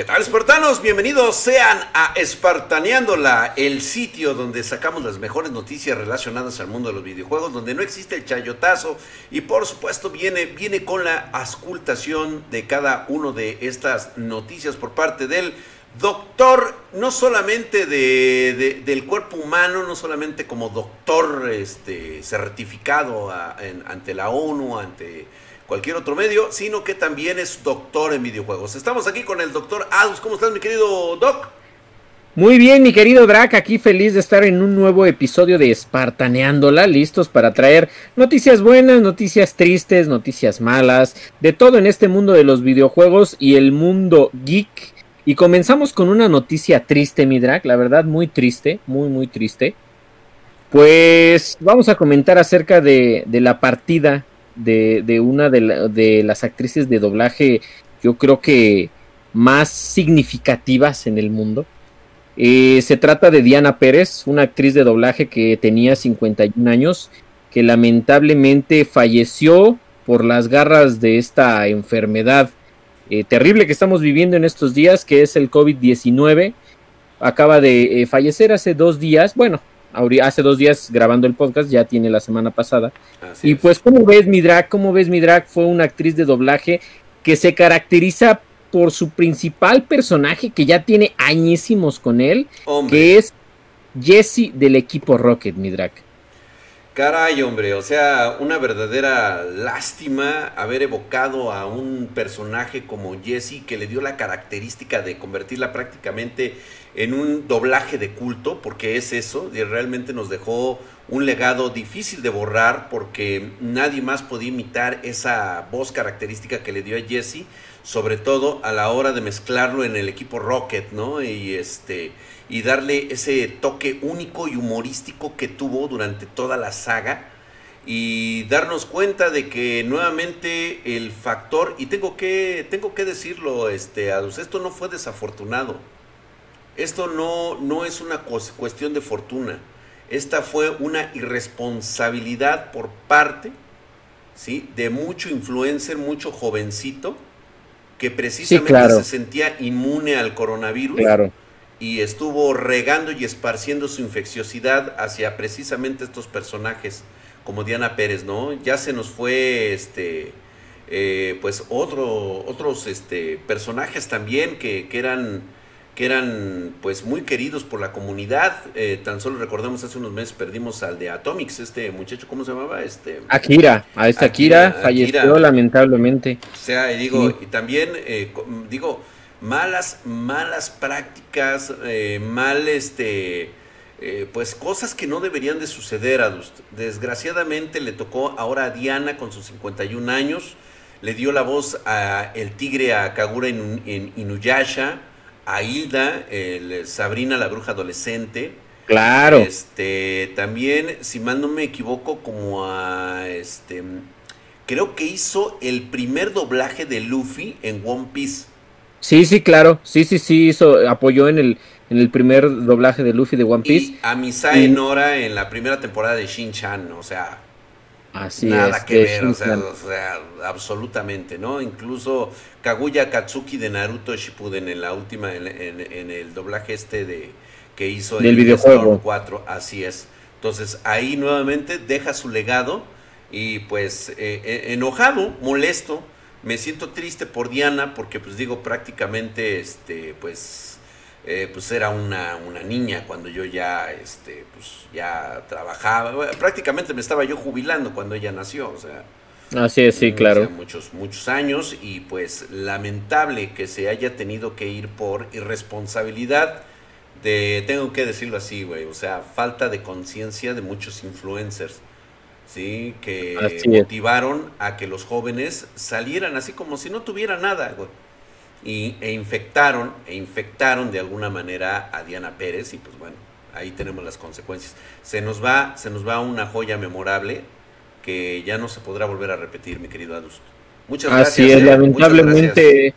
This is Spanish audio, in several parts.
¿Qué tal, espartanos? Bienvenidos sean a Espartaneándola, el sitio donde sacamos las mejores noticias relacionadas al mundo de los videojuegos, donde no existe el chayotazo y por supuesto viene, viene con la ascultación de cada una de estas noticias por parte del doctor, no solamente de, del cuerpo humano, no solamente como doctor este, certificado ante la ONU, ante cualquier otro medio, sino que también es doctor en videojuegos. Estamos aquí con el doctor Adus. ¿Cómo estás, mi querido Doc? Muy bien, mi querido Drac, aquí feliz de estar en un nuevo episodio de Espartaneándola, listos para traer noticias buenas, noticias tristes, noticias malas, de todo en este mundo de los videojuegos y el mundo geek. Y comenzamos con una noticia triste, mi Drac, la verdad muy triste, muy, muy triste. Pues vamos a comentar acerca de, de la partida de, una de, las actrices de doblaje, yo creo que más significativas en el mundo. Eh, se trata de Diana Pérez, una actriz de doblaje que tenía 51 años, que lamentablemente falleció por las garras de esta enfermedad eh, terrible que estamos viviendo en estos días, que es el COVID-19. Acaba de eh, fallecer hace dos días, bueno, hace dos días grabando el podcast, ya tiene la semana pasada. y pues, ¿cómo ves mi drag? ¿Cómo ves mi drag? Fue una actriz de doblaje que se caracteriza por su principal personaje, que ya tiene añísimos con él, que es Jesse del equipo Rocket, mi drag. Caray, hombre, o sea, una verdadera lástima haber evocado a un personaje como Jesse que le dio la característica de convertirla prácticamente en un doblaje de culto, porque es eso, y realmente nos dejó un legado difícil de borrar porque nadie más podía imitar esa voz característica que le dio a Jesse, sobre todo a la hora de mezclarlo en el equipo Rocket, ¿no? Y este y darle ese toque único y humorístico que tuvo durante toda la saga y darnos cuenta de que nuevamente el factor y tengo que tengo que decirlo este Adus, esto no fue desafortunado esto no no es una cuestión de fortuna esta fue una irresponsabilidad por parte ¿sí? de mucho influencer mucho jovencito que precisamente se sentía inmune al coronavirus claro y estuvo regando y esparciendo su infecciosidad hacia precisamente estos personajes como Diana Pérez, ¿no? Ya se nos fue este eh, pues otro, otros este, personajes también que, que, eran que eran pues muy queridos por la comunidad. Eh, tan solo recordamos hace unos meses perdimos al de Atomics, este muchacho, ¿cómo se llamaba? Este Akira, a esta Akira, falleció lamentablemente. O sea, y digo, y también eh, digo, malas, malas prácticas, eh, mal este, eh, pues cosas que no deberían de suceder. Desgraciadamente le tocó ahora a Diana con sus 51 años, le dio la voz a el tigre a Kagura en, Inuyasha, a Hilda, el Sabrina la bruja adolescente. Claro. Este, también, si mal no me equivoco, como a este creo que hizo el primer doblaje de Luffy en One Piece. Sí, sí, claro. Sí, sí, sí, hizo, apoyó en el, en el primer doblaje de Luffy de One Piece. Y a Misae Nora en la primera temporada de Shin-Chan, o sea. Así nada que ver, o sea, absolutamente, ¿no? Incluso Kaguya Katsuki de Naruto Shippuden en la última, en, el doblaje este de que hizo en el videojuego 4, así es. Entonces ahí nuevamente deja su legado y pues eh, eh, enojado, molesto, me siento triste por Diana porque pues digo prácticamente este pues eh, pues era una, una, niña cuando yo ya este pues ya trabajaba. Prácticamente me estaba yo jubilando cuando ella nació o sea así es sí claro. muchos muchos años y pues lamentable que se haya tenido que ir por irresponsabilidad de tengo que decirlo así güey o sea falta de conciencia de muchos influencers ¿sí? que motivaron a que los jóvenes salieran así como si no tuvieran nada, Y, e infectaron, e infectaron de alguna manera a Diana Pérez, y pues bueno, ahí tenemos las consecuencias. Se nos va, se nos va una joya memorable que ya no se podrá volver a repetir, mi querido Adust. Muchas gracias. Así es, ¿eh? lamentablemente.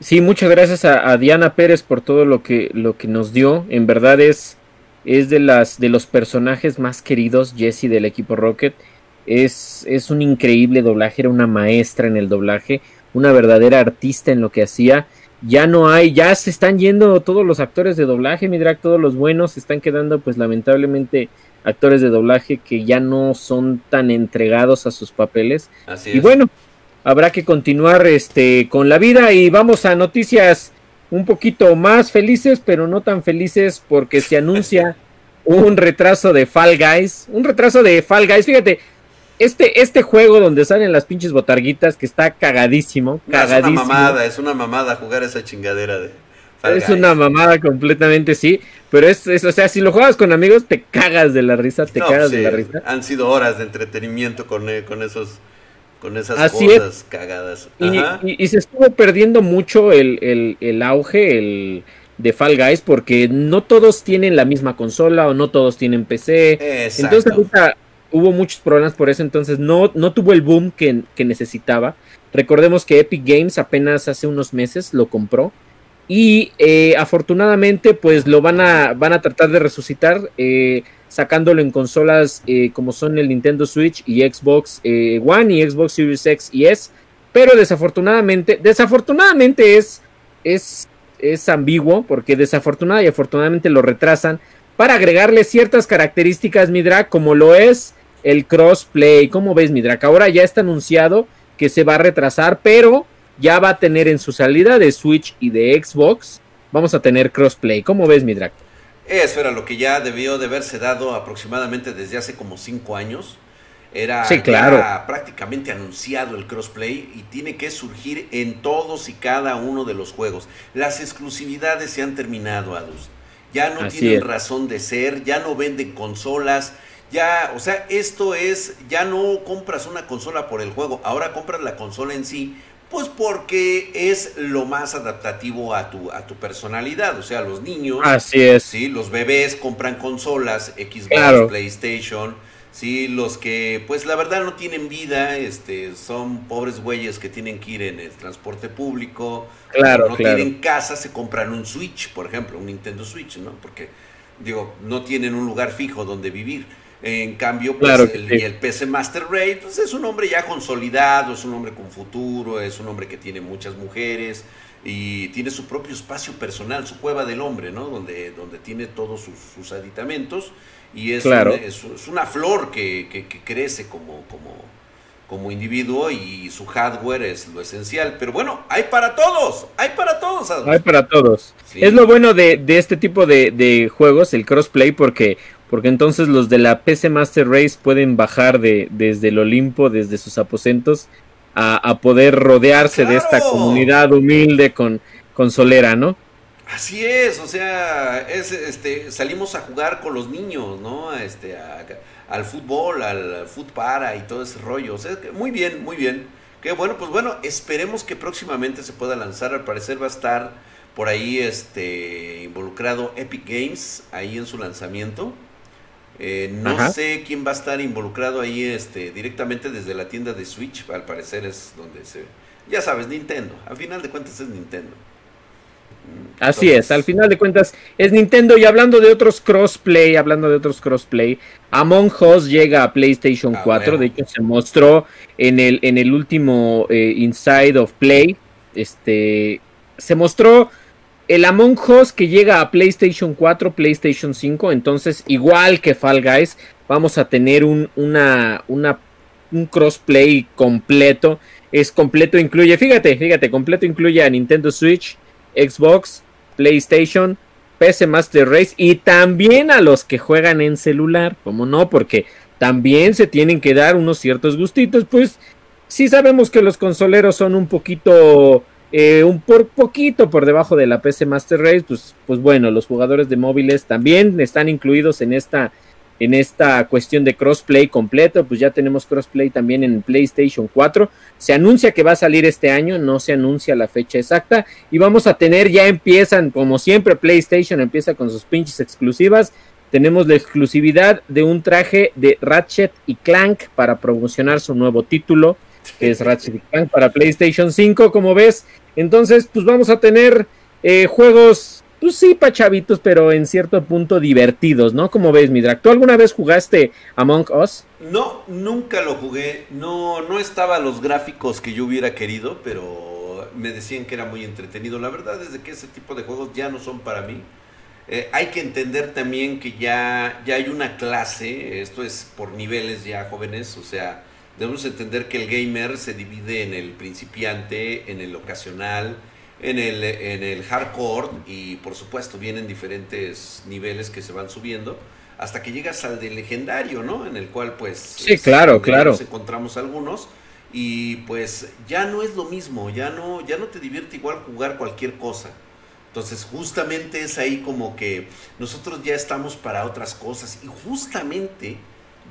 Sí, muchas gracias a, a, Diana Pérez por todo lo que, lo que nos dio. En verdad es es de, las, de los personajes más queridos, Jesse del equipo Rocket. Es, es un increíble doblaje, era una maestra en el doblaje, una verdadera artista en lo que hacía. ya no hay, ya se están yendo todos los actores de doblaje, mi drag, todos los buenos, se están quedando pues lamentablemente actores de doblaje que ya no son tan entregados a sus papeles. Así y bueno, habrá que continuar este con la vida y vamos a noticias un poquito más felices, pero no tan felices porque se anuncia un retraso de Fall Guys, un retraso de Fall Guys, fíjate, este, este juego donde salen las pinches botarguitas que está cagadísimo, cagadísimo. es una mamada, es una mamada jugar esa chingadera de Es una mamada completamente, sí. Pero es, o sea, si lo juegas con amigos, te cagas de la risa, te cagas de la risa. Han sido horas de entretenimiento con, eh, con esos con esas cosas cagadas. Y, se estuvo perdiendo mucho el, el auge, el de Fall Guys porque no todos tienen la misma consola o no todos tienen PC. Entonces ahorita hubo muchos problemas por eso, entonces no, no tuvo el boom que, necesitaba. Recordemos que Epic Games apenas hace unos meses lo compró y eh, afortunadamente pues lo van a, van a tratar de resucitar eh, sacándolo en consolas eh, como son el Nintendo Switch y Xbox One y Xbox Series X y S. Pero desafortunadamente, desafortunadamente es, es, es ambiguo porque desafortunadamente y afortunadamente lo retrasan para agregarle ciertas características Midra como lo es el crossplay. ¿Cómo ves, Midrak? Ahora ya está anunciado que se va a retrasar, pero ya va a tener en su salida de Switch y de Xbox, vamos a tener crossplay. ¿Cómo ves, Midrak? Eso era lo que ya debió de haberse dado aproximadamente desde hace como cinco años. Era claro. prácticamente anunciado el crossplay y tiene que surgir en todos y cada uno de los juegos. Las exclusividades se han terminado, Adus. Ya no tienen razón de ser, ya no venden consolas, ya, o sea, esto es, ya no compras una consola por el juego, ahora compras la consola en sí, pues porque es lo más adaptativo a tu, a tu personalidad, o sea, los niños, así es, sí, los bebés compran consolas, Xbox, PlayStation, sí, los que, pues la verdad no tienen vida, este, son pobres güeyes que tienen que ir en el transporte público, claro, no tienen casa, se compran un Switch, por ejemplo, un Nintendo Switch, ¿no? Porque digo, no tienen un lugar fijo donde vivir. En cambio, pues el, PC Master Race pues, es un hombre ya consolidado, es un hombre con futuro, es un hombre que tiene muchas mujeres y tiene su propio espacio personal, su cueva del hombre, ¿no? Donde, donde tiene todos sus, aditamentos y es, una, es, una flor que, que, crece como, como, como individuo y su hardware es lo esencial. Pero bueno, hay para todos, hay para todos. Hay para todos. Es lo bueno de, de este tipo de, de, juegos, el crossplay, porque porque entonces los de la PC Master Race pueden bajar de, desde el Olimpo, desde sus aposentos, a, poder rodearse de esta comunidad humilde con, con Solera, ¿no? Así es, o sea, es, este, salimos a jugar con los niños, ¿no? Este, al fútbol, al foot para y todo ese rollo. O sea, muy bien, muy bien. Qué bueno, pues bueno, esperemos que próximamente se pueda lanzar. Al parecer va a estar por ahí este, involucrado Epic Games ahí en su lanzamiento. Eh, no sé quién va a estar involucrado ahí este, directamente desde la tienda de Switch, al parecer es donde se... Ya sabes, Nintendo, al final de cuentas es Nintendo. Mm, Así es, al final de cuentas es Nintendo. Y hablando de otros crossplay, hablando de otros crossplay, Among Us llega a PlayStation 4, ah, de hecho se mostró en el, en el último eh, Inside of Play, este, se mostró el Among Us que llega a PlayStation 4, PlayStation 5, entonces igual que Fall Guys, vamos a tener un, una, un crossplay completo. Es completo, incluye, fíjate, fíjate, completo incluye a Nintendo Switch, Xbox, PlayStation, PC Master Race y también a los que juegan en celular, como no, porque también se tienen que dar unos ciertos gustitos, pues sí sabemos que los consoleros son un poquito eh, un por poquito por debajo de la PC Master Race, pues, pues bueno, los jugadores de móviles también están incluidos en esta, en esta cuestión de crossplay completo, pues ya tenemos crossplay también en PlayStation 4. Se anuncia que va a salir este año, no se anuncia la fecha exacta y vamos a tener, ya empiezan, como siempre PlayStation empieza con sus pinches exclusivas. Tenemos la exclusividad de un traje de Ratchet y Clank para promocionar su nuevo título que es Ratchet Clank para PlayStation 5, como ves. Entonces, pues vamos a tener eh, juegos, pues sí, pa' chavitos, pero en cierto punto divertidos, ¿no? Como ves, Midrak. ¿Tú alguna vez jugaste Among Us? No, nunca lo jugué. No, no estaba los gráficos que yo hubiera querido, pero me decían que era muy entretenido. La verdad es que ese tipo de juegos ya no son para mí. Eh, hay que entender también que ya, ya hay una clase, esto es por niveles ya jóvenes, o sea, debemos entender que el gamer se divide en el principiante, en el ocasional, en el, en el hardcore y por supuesto vienen diferentes niveles que se van subiendo hasta que llegas al de legendario, ¿no? En el cual pues... Sí, claro, claro. Nos encontramos algunos y pues ya no es lo mismo, ya no, ya no te divierte igual jugar cualquier cosa. Entonces justamente es ahí como que nosotros ya estamos para otras cosas y justamente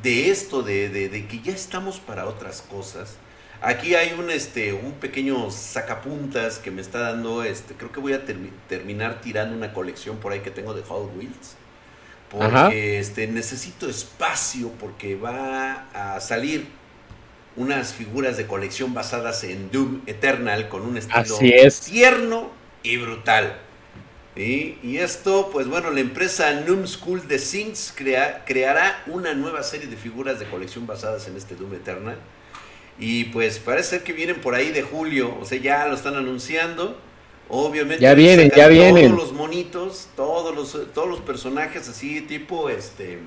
de esto, de, de, que ya estamos para otras cosas, aquí hay un, este, un pequeño sacapuntas que me está dando, este, creo que voy a terminar tirando una colección por ahí que tengo de Hot Wheels porque este, necesito espacio porque va a salir unas figuras de colección basadas en Doom Eternal con un estilo tierno y brutal. Y esto, pues bueno, la empresa Noom School de Things creará una nueva serie de figuras de colección basadas en este Doom Eternal. Y pues parece ser que vienen por ahí de julio, o sea, ya lo están anunciando. Obviamente. Ya vienen, ya vienen. Todos los monitos, todos los, todos los personajes así, tipo, este...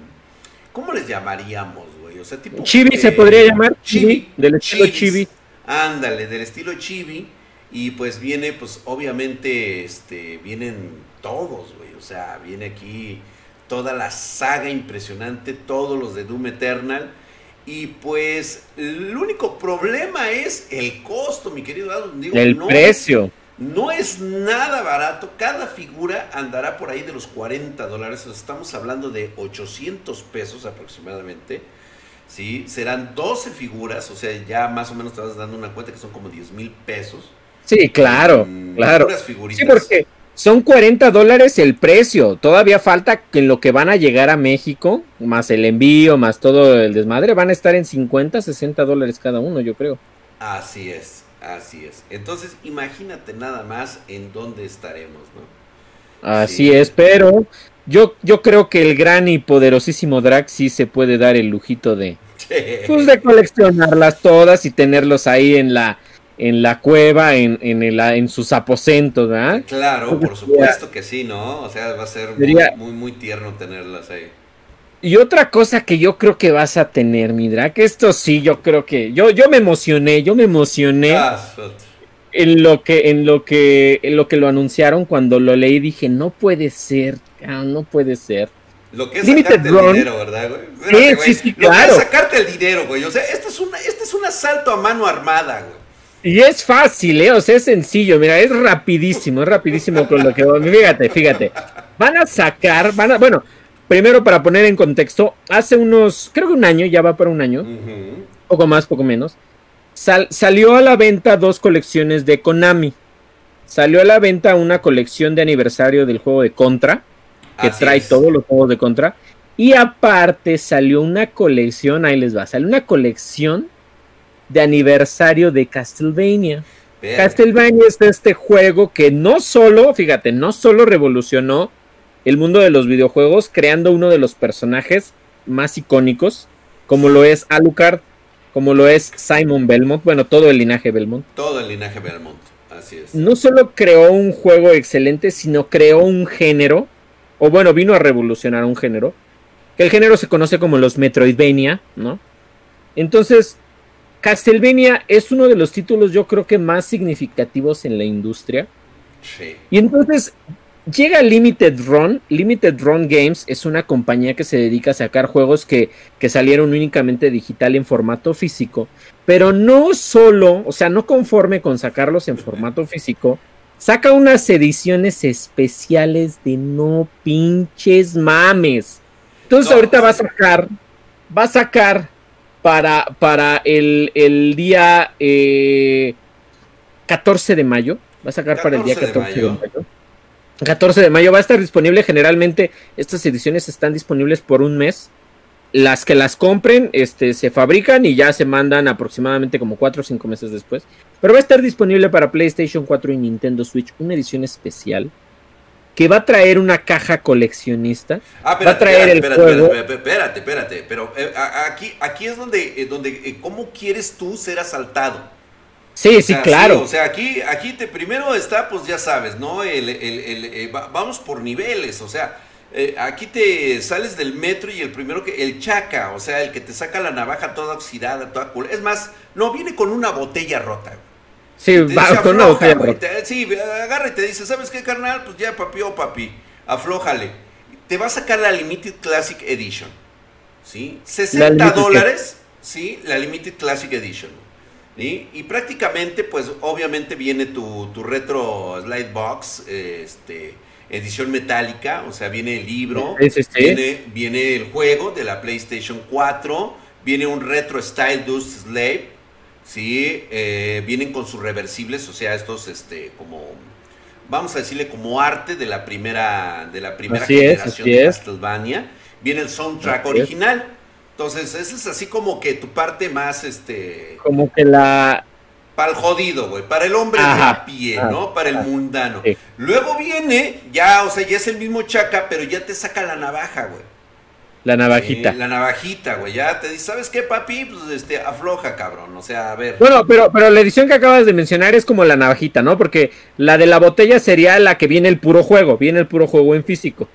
¿Cómo les llamaríamos, güey? O sea, tipo... Chibi se podría llamar. Chibi, del estilo Chibi. Ándale, del estilo Chibi. Y pues viene, pues obviamente, este, vienen todos, güey. O sea, viene aquí toda la saga impresionante, todos los de Doom Eternal. Y pues el único problema es el costo, mi querido Adam. el precio. No es nada barato. Cada figura andará por ahí de los 40 dólares. Estamos hablando de 800 pesos aproximadamente. ¿sí? Serán 12 figuras. O sea, ya más o menos te vas dando una cuenta que son como 10 mil pesos. Sí, claro, claro. Sí, porque son 40 dólares el precio. Todavía falta que en lo que van a llegar a México, más el envío, más todo el desmadre, van a estar en 50, 60 dólares cada uno, yo creo. Así es. Así es. Entonces, imagínate nada más en dónde estaremos, ¿no? Así es, pero yo, yo creo que el gran y poderosísimo Drax sí se puede dar el lujito de, pues, de coleccionarlas todas y tenerlos ahí en la, en la cueva, en, en, el, en sus aposentos, ¿verdad? Claro, por supuesto que sí, ¿no? O sea, va a ser muy, muy, muy tierno tenerlas ahí. Y otra cosa que yo creo que vas a tener, Midra, que esto sí, yo creo que yo, yo me emocioné, yo me emocioné ah, en lo que, en lo que, en lo que lo anunciaron cuando lo leí, dije, no puede ser, no puede ser. Lo que es sacarte el dinero, ¿verdad, güey? sí, sí, claro. Lo que es sacarte el dinero, güey. O sea, esto es, una, este es un asalto a mano armada, güey. Y es fácil, ¿eh? O sea, es sencillo, mira, es rapidísimo, es rapidísimo con lo que... Fíjate, fíjate. Van a sacar, van a... Bueno, Primero, para poner en contexto, hace unos, creo que un año, ya va para un año, poco más, poco menos, salió a la venta dos colecciones de Konami. Salió a la venta una colección de aniversario del juego de Contra, que trae todos los juegos de Contra. Y aparte salió una colección, ahí les va, salió una colección de aniversario de Castlevania. Castlevania es este juego que no solo, fíjate, no solo revolucionó el mundo de los videojuegos creando uno de los personajes más icónicos, como lo es Alucard, como lo es Simon Belmont, bueno, todo el linaje Belmont. Todo el linaje Belmont, así es. No solo creó un juego excelente, sino creó un género, o bueno, vino a revolucionar un género, que el género se conoce como los Metroidvania, ¿no? Entonces, Castlevania es uno de los títulos yo creo que más significativos en la industria. Sí. Y entonces Llega Limited Run. Limited Run Games es una compañía que se dedica a sacar juegos que, salieron únicamente digital en formato físico. Pero no solo, o sea, no conforme con sacarlos en formato físico, saca unas ediciones especiales de no pinches mames. Entonces ahorita va a sacar, va a sacar para, para el, día 14 eh, de mayo, va a sacar para el día 14 de mayo 14 de mayo va a estar disponible. Generalmente estas ediciones están disponibles por un mes. Las que las compren este, se fabrican y ya se mandan aproximadamente como 4 o 5 meses después. Pero va a estar disponible para PlayStation 4 y Nintendo Switch una edición especial que va a traer una caja coleccionista. Ah, espérate, va a traer espérate, el espérate, espérate, espérate, pero eh, aquí, aquí es donde, eh, donde eh, ¿cómo quieres tú ser asaltado? Sí, sí, claro. o sea, aquí, aquí te, primero está, pues ya sabes, ¿no? El, el, eh, vamos por niveles, o sea, eh, aquí te sales del metro y el primero que, el chaca, o sea, el que te saca la navaja toda oxidada, toda cool. Es más, no, viene con una botella rota. Sí, va con una botella rota. sí, agarra y te dice, ¿sabes qué, carnal? Pues ya, papi o oh, papi, aflójale. Te va a sacar la Limited Classic Edition, ¿sí? 60 dólares, ¿sí? La Limited Classic Edition. Y prácticamente, pues obviamente viene tu, tu retro slide box, este, edición metálica, o sea, viene el libro, Viene, viene el juego de la PlayStation 4, viene un retro style Dust Slave, ¿sí? Eh, vienen con sus reversibles, o sea, estos, este, como, vamos a decirle, como arte de la primera, de la primera generación de Castlevania. Viene el soundtrack original. Entonces, esa es así como que tu parte más, este... Como que la... Para el jodido, güey, para el hombre de a pie, ¿no? Para el mundano. Luego viene, ya, o sea, ya es el mismo chaca, pero ya te saca la navaja, güey. La navajita. la navajita, güey. Ya te dice, ¿sabes qué, papi? Pues este, afloja, cabrón. O sea, a ver. Bueno, pero, pero la edición que acabas de mencionar es como la navajita, ¿no? Porque la de la botella sería la que viene el puro juego, viene el puro juego en físico.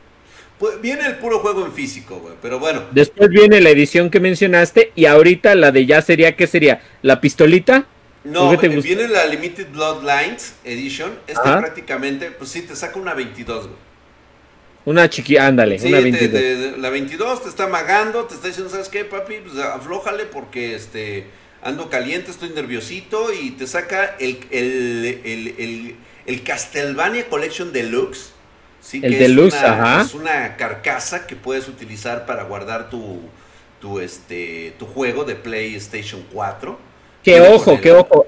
Pues viene el puro juego en físico, güey, pero bueno. Después viene la edición que mencionaste y ahorita la de ya sería, ¿qué sería? ¿La pistolita? No, viene la Limited Bloodlines Edition. Esta prácticamente, pues sí, te saca una 22, güey. Una chiqui, ándale, una 22. la 22 te está magando, te está diciendo, ¿sabes qué, papi? Pues aflójale porque este ando caliente, estoy nerviosito y te saca el, el, el, el Castlevania Collection Deluxe Sí, el deluxe, es una, ajá. Es una carcasa que puedes utilizar para guardar tu, tu, este, tu juego de PlayStation 4. Que ojo, que ojo.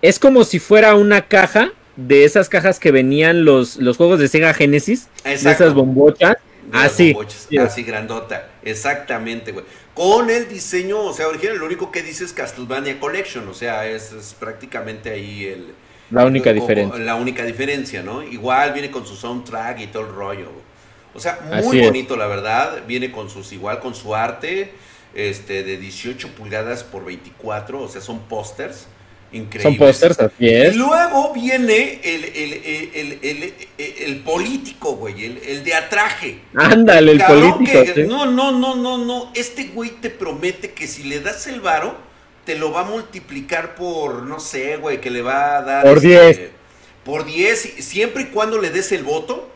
Es como si fuera una caja de esas cajas que venían los, los juegos de Sega Genesis. Exacto. De esas bombochas. Así. Así grandota. Exactamente, güey. Con el diseño, o sea, original, lo único que dice es Castlevania Collection. O sea, es, es prácticamente ahí el, la única diferencia. La única diferencia, ¿no? Igual viene con su soundtrack y todo el rollo. O sea, muy bonito, la verdad. Viene con sus, igual con su arte, este, de 18 pulgadas por 24, o sea, son pósters. Increíbles. Son pósters, así es. Y luego viene el, el, el, el político, güey, el, de atraje. Ándale, el, político. No, no, no, no, no. Este güey te promete que si le das el varo te lo va a multiplicar por, no sé, güey, que le va a dar... Por 10. Este, por 10, siempre y cuando le des el voto.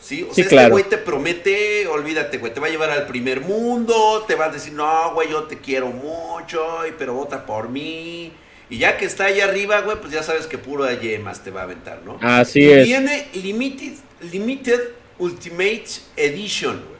¿Sí? O sea, este güey te promete, olvídate, güey, te va a llevar al primer mundo, te va a decir, no, güey, yo te quiero mucho, pero vota por mí. Y ya que está ahí arriba, güey, pues ya sabes que puro de yemas te va a aventar, ¿no? Así es. Viene Limited, Limited Ultimate Edition, güey.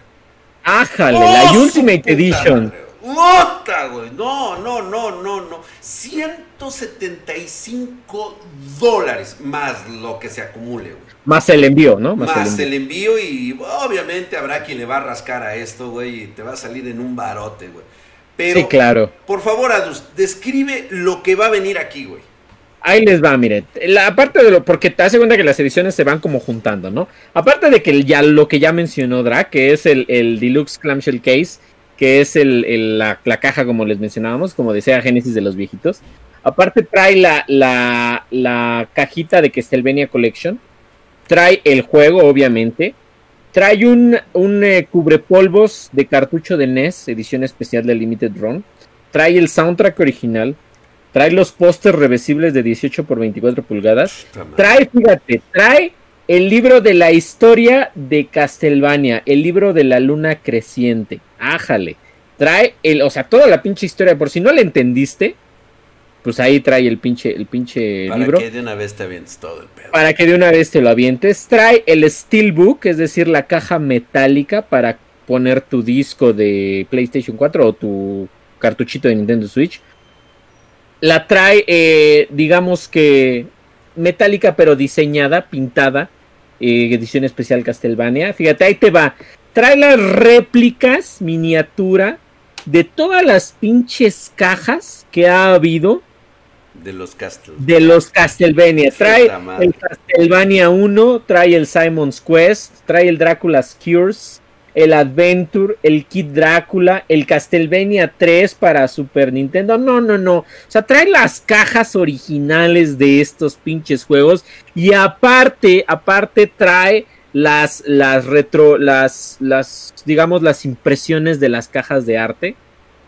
Ájale, la ¡Oh, Ultimate Edition. ¡Mota, güey! No, no, no, no, no. 175 dólares más lo que se acumule, güey. Más el envío, ¿no? Más, el, envío. y obviamente habrá quien le va a rascar a esto, güey, y te va a salir en un barote, güey. Pero, sí, claro. Por favor, Adus, describe lo que va a venir aquí, güey. Ahí les va, miren. La, aparte de lo, porque te das cuenta que las ediciones se van como juntando, ¿no? Aparte de que ya lo que ya mencionó Dra, que es el, el Deluxe Clamshell Case, que es el, la, caja, como les mencionábamos, como decía Génesis de los viejitos. Aparte trae la, la, cajita de Castlevania Collection. Trae el juego, obviamente. Trae un, un eh, cubrepolvos de cartucho de NES, edición especial de Limited Run. Trae el soundtrack original. Trae los pósters reversibles de 18 por 24 pulgadas. Trae, fíjate, trae el libro de la historia de Castlevania, el libro de la luna creciente. Ájale. Trae el, o sea, toda la pinche historia, por si no la entendiste, pues ahí trae el pinche, el pinche libro. Para que de una vez te avientes todo el pedo. Para que de una vez te lo avientes. Trae el Steelbook, es decir, la caja metálica para poner tu disco de PlayStation 4 o tu cartuchito de Nintendo Switch. La trae, eh, digamos que metálica, pero diseñada, pintada eh, edición especial Castlevania. Fíjate, ahí te va. Trae las réplicas, miniatura, de todas las pinches cajas que ha habido. De los Castlevania. De los Castlevania. Trae el Castlevania 1, trae el Simon's Quest, trae el Drácula's Cures, el Adventure, el Kid Drácula, el Castlevania 3 para Super Nintendo. No, no, no. O sea, trae las cajas originales de estos pinches juegos. Y aparte, aparte trae las, las retro, las, las, digamos, las impresiones de las cajas de arte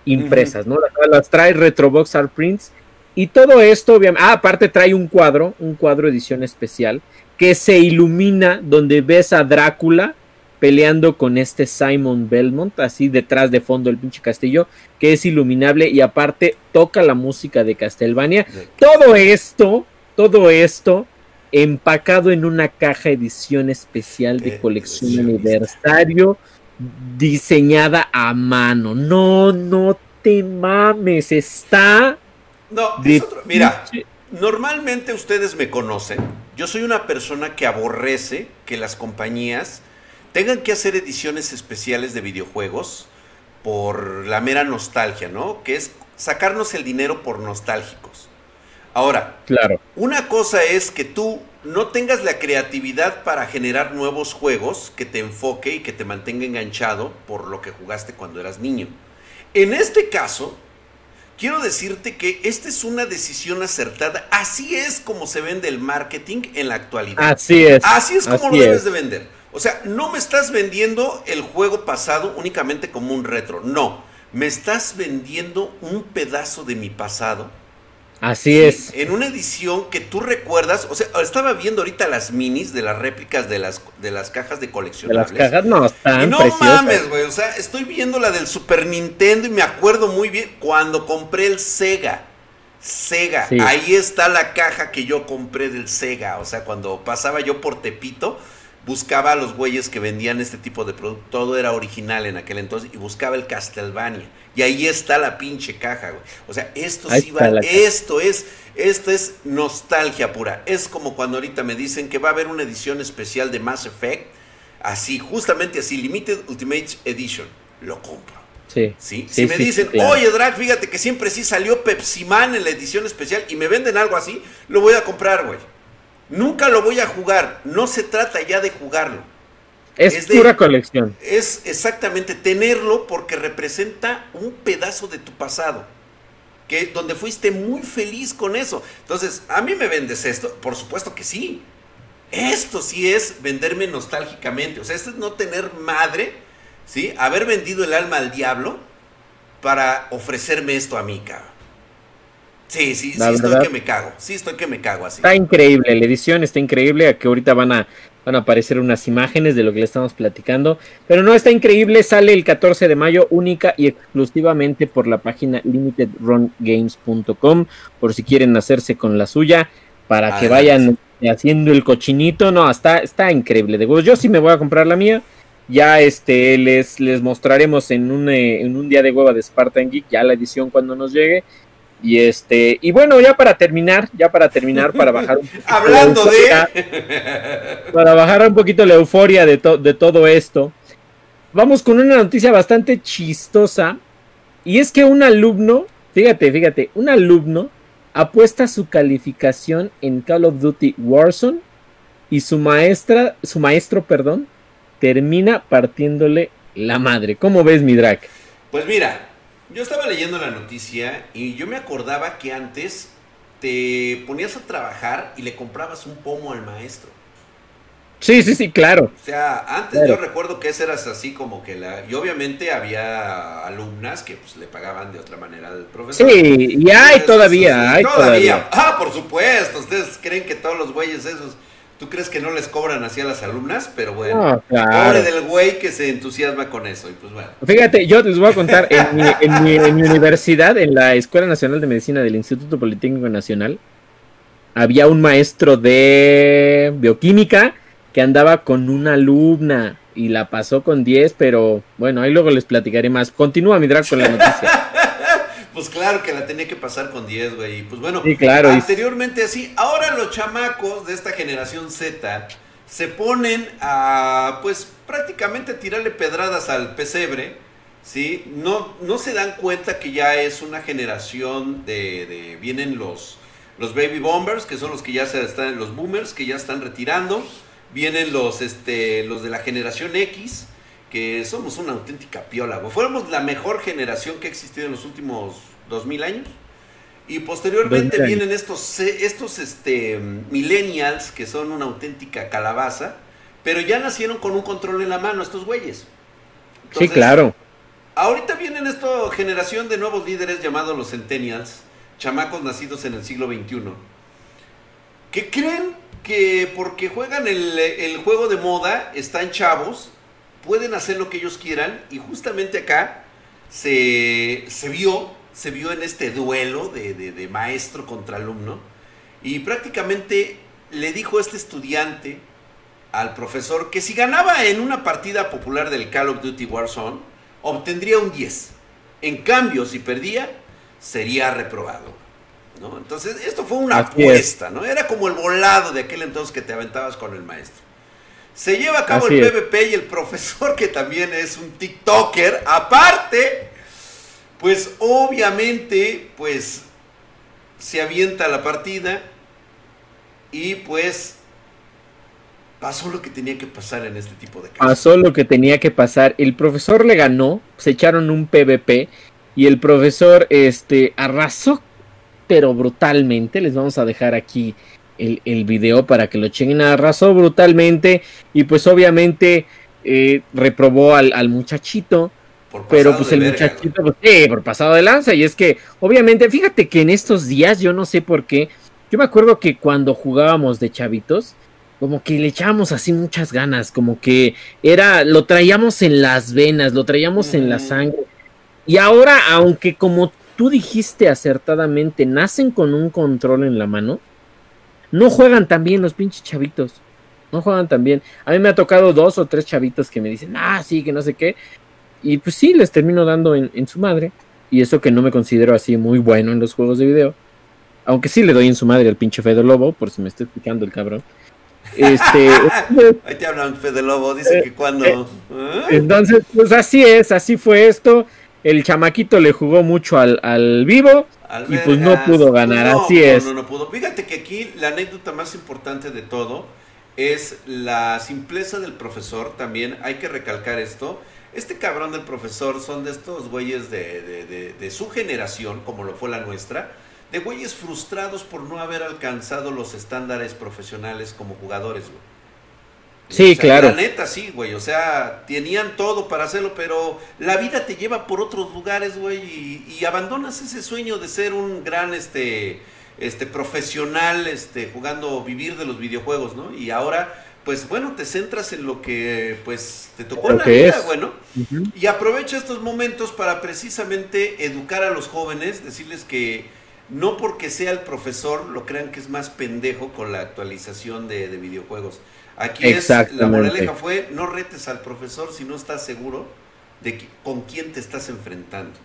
impresas, ¿no? Las, trae Retrobox Art Prints. Y todo esto, obviamente, ah, aparte trae un cuadro, un cuadro edición especial, que se ilumina donde ves a Drácula peleando con este Simon Belmont, así detrás de fondo el pinche castillo, que es iluminable y aparte toca la música de Castlevania. Todo esto, todo esto empacado en una caja edición especial de colección aniversario diseñada a mano. No, no te mames, está... No, Mira, normalmente ustedes me conocen. Yo soy una persona que aborrece que las compañías tengan que hacer ediciones especiales de videojuegos por la mera nostalgia, ¿no? Que es sacarnos el dinero por nostálgicos. Ahora, claro. una cosa es que tú no tengas la creatividad para generar nuevos juegos que te enfoque y que te mantenga enganchado por lo que jugaste cuando eras niño. En este caso, quiero decirte que esta es una decisión acertada. Así es como se vende el marketing en la actualidad. Así es. Así es como lo debes de vender. O sea, no me estás vendiendo el juego pasado únicamente como un retro, no, me estás vendiendo un pedazo de mi pasado. Así es. En una edición que tú recuerdas, o sea, estaba viendo ahorita las minis de las réplicas de las, de las cajas de coleccionables. De las cajas no están y no mames, güey, o sea, estoy viendo la del Super Nintendo y me acuerdo muy bien cuando compré el Sega. Sega, ahí está la caja que yo compré del Sega, o sea, cuando pasaba yo por Tepito, buscaba a los güeyes que vendían este tipo de producto, todo era original en aquel entonces, y buscaba el Castlevania. Y ahí está la pinche caja, güey. O sea, esto sí va, esto es, esto es nostalgia pura. Es como cuando ahorita me dicen que va a haber una edición especial de Mass Effect, así, justamente así, Limited Ultimate Edition. Lo compro. Sí. ¿Sí? Si me dicen, oye, Drag, fíjate que siempre sí salió Pepsi Man en la edición especial y me venden algo así, lo voy a comprar, güey. Nunca lo voy a jugar. No se trata ya de jugarlo. Es, pura colección. Es exactamente tenerlo porque representa un pedazo de tu pasado. Que, donde fuiste muy feliz con eso. Entonces, a mí me vendes esto. Por supuesto que sí. Esto sí es venderme nostálgicamente. O sea, esto es no tener madre. ¿Sí? Haber vendido el alma al diablo para ofrecerme esto a mí, cabrón. Sí, sí, sí estoy que me cago. Sí estoy que me cago así. Está increíble, la edición está increíble. Aquí ahorita van a, van a aparecer unas imágenes de lo que le estamos platicando. Pero no está increíble, sale el 14 de mayo única y exclusivamente por la página limitedrungames.com. Por si quieren hacerse con la suya, para que vayan haciendo el cochinito. No, está, está increíble. De yo sí me voy a comprar la mía. Ya este les, les mostraremos en un, eh, en un día de hueva de Spartan Geek, ya la edición cuando nos llegue y este, y bueno, ya para terminar, ya para terminar, para bajar un poquito Hablando de. Para bajar un poquito la euforia de, de todo esto. Vamos con una noticia bastante chistosa. Y es que un alumno, fíjate, fíjate, un alumno apuesta su calificación en Call of Duty Warzone y su maestra, su maestro, perdón, termina partiéndole la madre. ¿Cómo ves, mi drag? Pues mira, yo estaba leyendo la noticia y yo me acordaba que antes te ponías a trabajar y le comprabas un pomo al maestro. Sí, sí, sí, claro. O sea, antes yo recuerdo que ese era así como que la... Y obviamente había alumnas que pues le pagaban de otra manera al profesor. Sí, y hay todavía, hay todavía. Ah, por supuesto. Ustedes creen que todos los güeyes esos ¿Tú crees que no les cobran así a las alumnas? Pero bueno, pobre del güey que se entusiasma con eso. Y pues bueno. Fíjate, yo les voy a contar, en mi, en mi universidad, en la Escuela Nacional de Medicina del Instituto Politécnico Nacional, había un maestro de bioquímica que andaba con una alumna y la pasó con 10, pero bueno, ahí luego les platicaré más. Continúa mi drag con la noticia. Pues claro que la tenía que pasar con 10, güey. Pues bueno, claro, anteriormente así. Ahora los chamacos de esta generación Z se ponen a, pues prácticamente tirarle pedradas al pesebre. ¿sí? No, no se dan cuenta que ya es una generación de, de, vienen los, los baby bombers, que son los que ya se están, los boomers, que ya están retirando. Vienen los, este, los de la generación X, que somos una auténtica piola, güey. Fuéramos la mejor generación que ha existido en los últimos dos mil años. Y posteriormente vienen estos, estos este, millennials que son una auténtica calabaza, pero ya nacieron con un control en la mano estos güeyes. sí, claro. Ahorita vienen esta generación de nuevos líderes llamados los centennials, chamacos nacidos en el siglo XXI, que creen que porque juegan el, el juego de moda, están chavos, pueden hacer lo que ellos quieran y justamente acá se, se vio, se vio en este duelo de, de, maestro contra alumno y prácticamente le dijo este estudiante al profesor que si ganaba en una partida popular del Call of Duty Warzone, obtendría un 10. En cambio, si perdía, sería reprobado. ¿no? Entonces, esto fue una apuesta, ¿no? Era como el volado de aquel entonces que te aventabas con el maestro. Se lleva a cabo el PvP y el profesor, que también es un TikToker, aparte, pues obviamente, pues se avienta la partida y pues pasó lo que tenía que pasar en este tipo de casos. Pasó lo que tenía que pasar. El profesor le ganó, se echaron un PvP y el profesor este arrasó pero brutalmente. Les vamos a dejar aquí el, el video para que lo chequen. Arrasó brutalmente y pues obviamente eh, reprobó al, al muchachito. Pero pues el muchachito, pues, por pasado de lanza. Y es que, obviamente, fíjate que en estos días, yo no sé por qué, yo me acuerdo que cuando jugábamos de chavitos, como que le echábamos así muchas ganas, como que era, lo traíamos en las venas, lo traíamos en la sangre. Y ahora, aunque como tú dijiste acertadamente, nacen con un control en la mano, no juegan tan bien los pinches chavitos. No juegan tan bien. A mí me ha tocado dos o tres chavitos que me dicen, ah, sí, que no sé qué. Y pues sí, les termino dando en, su madre. Y eso que no me considero así muy bueno en los juegos de video. Aunque sí le doy en su madre al pinche Fede Lobo, por si me está explicando el cabrón. Este. Ahí te hablan Fede Lobo, dice que cuando. Eh, ¿eh? Entonces, pues así es, así fue esto. El chamaquito le jugó mucho al, al vivo y pues no pudo ganar, así es. No, no pudo. Fíjate que aquí la anécdota más importante de todo es la simpleza del profesor. También hay que recalcar esto. Este cabrón del profesor son de estos güeyes de, de, su generación, como lo fue la nuestra, de güeyes frustrados por no haber alcanzado los estándares profesionales como jugadores, güey. Sí, claro. La neta, sí, güey. O sea, tenían todo para hacerlo, pero la vida te lleva por otros lugares, güey, y, abandonas ese sueño de ser un gran, este, este, profesional, este, jugando, vivir de los videojuegos, ¿no? Y ahora, pues bueno, te centras en lo que, pues, te tocó en la vida, bueno, y aprovecha estos momentos para precisamente educar a los jóvenes, decirles que no porque sea el profesor lo crean que es más pendejo con la actualización de, de videojuegos Aquí es, la moraleja fue, no retes al profesor si no estás seguro de con quién te estás enfrentando.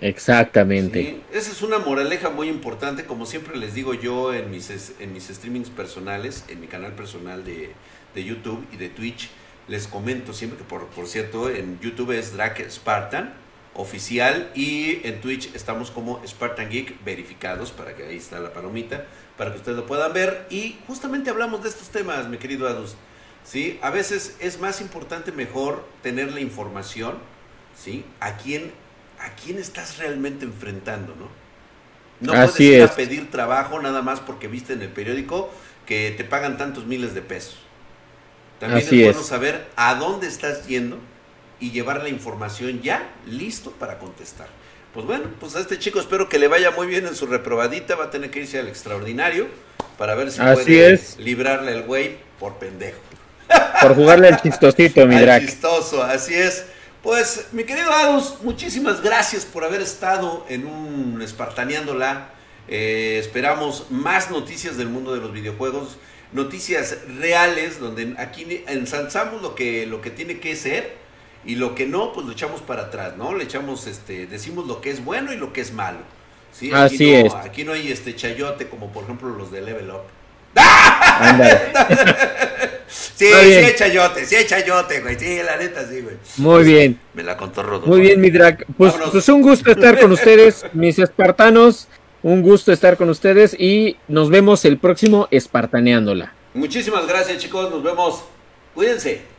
Exactamente. Esa es una moraleja muy importante, como siempre les digo yo en mis, en mis streamings personales, en mi canal personal de, YouTube y de Twitch, les comento siempre que, por, por cierto, en YouTube es Drake Spartan oficial y en Twitch estamos como Spartan Geek verificados, para que ahí está la palomita para que ustedes lo puedan ver. Y justamente hablamos de estos temas, mi querido Adus. ¿sí? A veces es más importante, mejor tener la información, ¿sí? A quién, a quién estás realmente enfrentando, ¿no? No puedes ir a pedir trabajo nada más porque viste en el periódico que te pagan tantos miles de pesos. También es bueno saber a dónde estás yendo y llevar la información ya listo para contestar. Pues bueno, pues a este chico espero que le vaya muy bien en su reprobadita, va a tener que irse al extraordinario para ver si puede librarle el güey por pendejo. Por jugarle al chistosito, mi drag. chistoso, así es. Pues, mi querido Adus, muchísimas gracias por haber estado en un Espartaneándola. Eh, esperamos más noticias del mundo de los videojuegos, noticias reales, donde aquí ensalzamos lo que, lo que tiene que ser y lo que no, pues lo echamos para atrás, ¿no? Le echamos, este, decimos lo que es bueno y lo que es malo. ¿sí? Aquí Así no, es. Aquí no hay este chayote como por ejemplo los de Level Up. sí, sí hay chayote, sí hay chayote, güey. Sí, la neta, sí, güey. Muy pues, bien. Me la contó Rodolfo. Muy bien, mi drag. Pues, pues un gusto estar con ustedes, mis espartanos. Un gusto estar con ustedes y nos vemos el próximo Espartaneándola. Muchísimas gracias, chicos. Nos vemos. Cuídense.